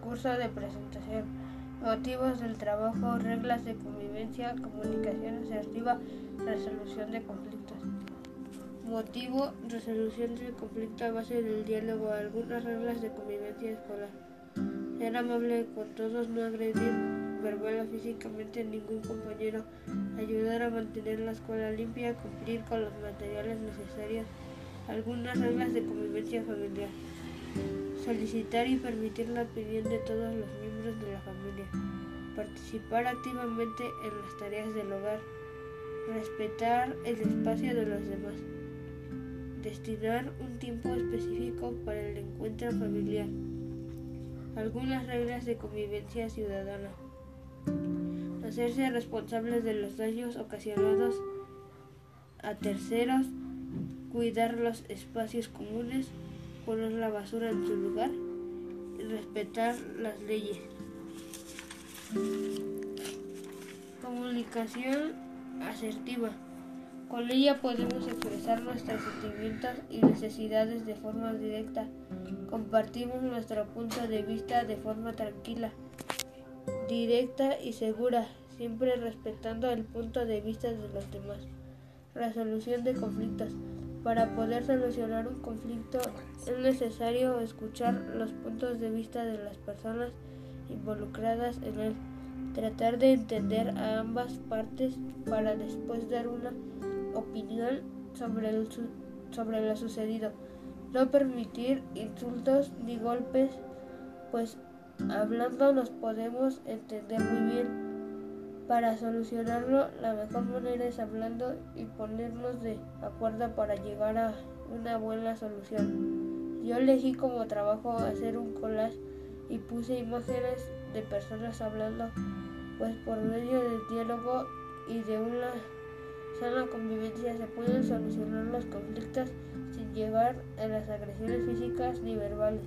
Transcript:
discurso de presentación, motivos del trabajo, reglas de convivencia, comunicación asertiva, resolución de conflictos. Motivo, resolución del conflicto a base del diálogo, algunas reglas de convivencia escolar. Ser amable con todos, no agredir verbal o físicamente a ningún compañero, ayudar a mantener la escuela limpia, cumplir con los materiales necesarios, algunas reglas de convivencia familiar. Solicitar y permitir la opinión de todos los miembros de la familia. Participar activamente en las tareas del hogar. Respetar el espacio de los demás. Destinar un tiempo específico para el encuentro familiar. Algunas reglas de convivencia ciudadana. Hacerse responsables de los daños ocasionados a terceros. Cuidar los espacios comunes. Poner la basura en su lugar. Y respetar las leyes. Comunicación asertiva. Con ella podemos expresar nuestros sentimientos y necesidades de forma directa. Compartimos nuestro punto de vista de forma tranquila, directa y segura, siempre respetando el punto de vista de los demás. Resolución de conflictos. Para poder solucionar un conflicto es necesario escuchar los puntos de vista de las personas involucradas en él, tratar de entender a ambas partes para después dar una opinión sobre, sobre lo sucedido. No permitir insultos ni golpes, pues hablando nos podemos entender muy bien. Para solucionarlo, la mejor manera es hablando y ponernos de acuerdo para llegar a una buena solución. Yo elegí como trabajo hacer un collage y puse imágenes de personas hablando, pues por medio del diálogo y de una sana convivencia se pueden solucionar los conflictos sin llegar a las agresiones físicas ni verbales.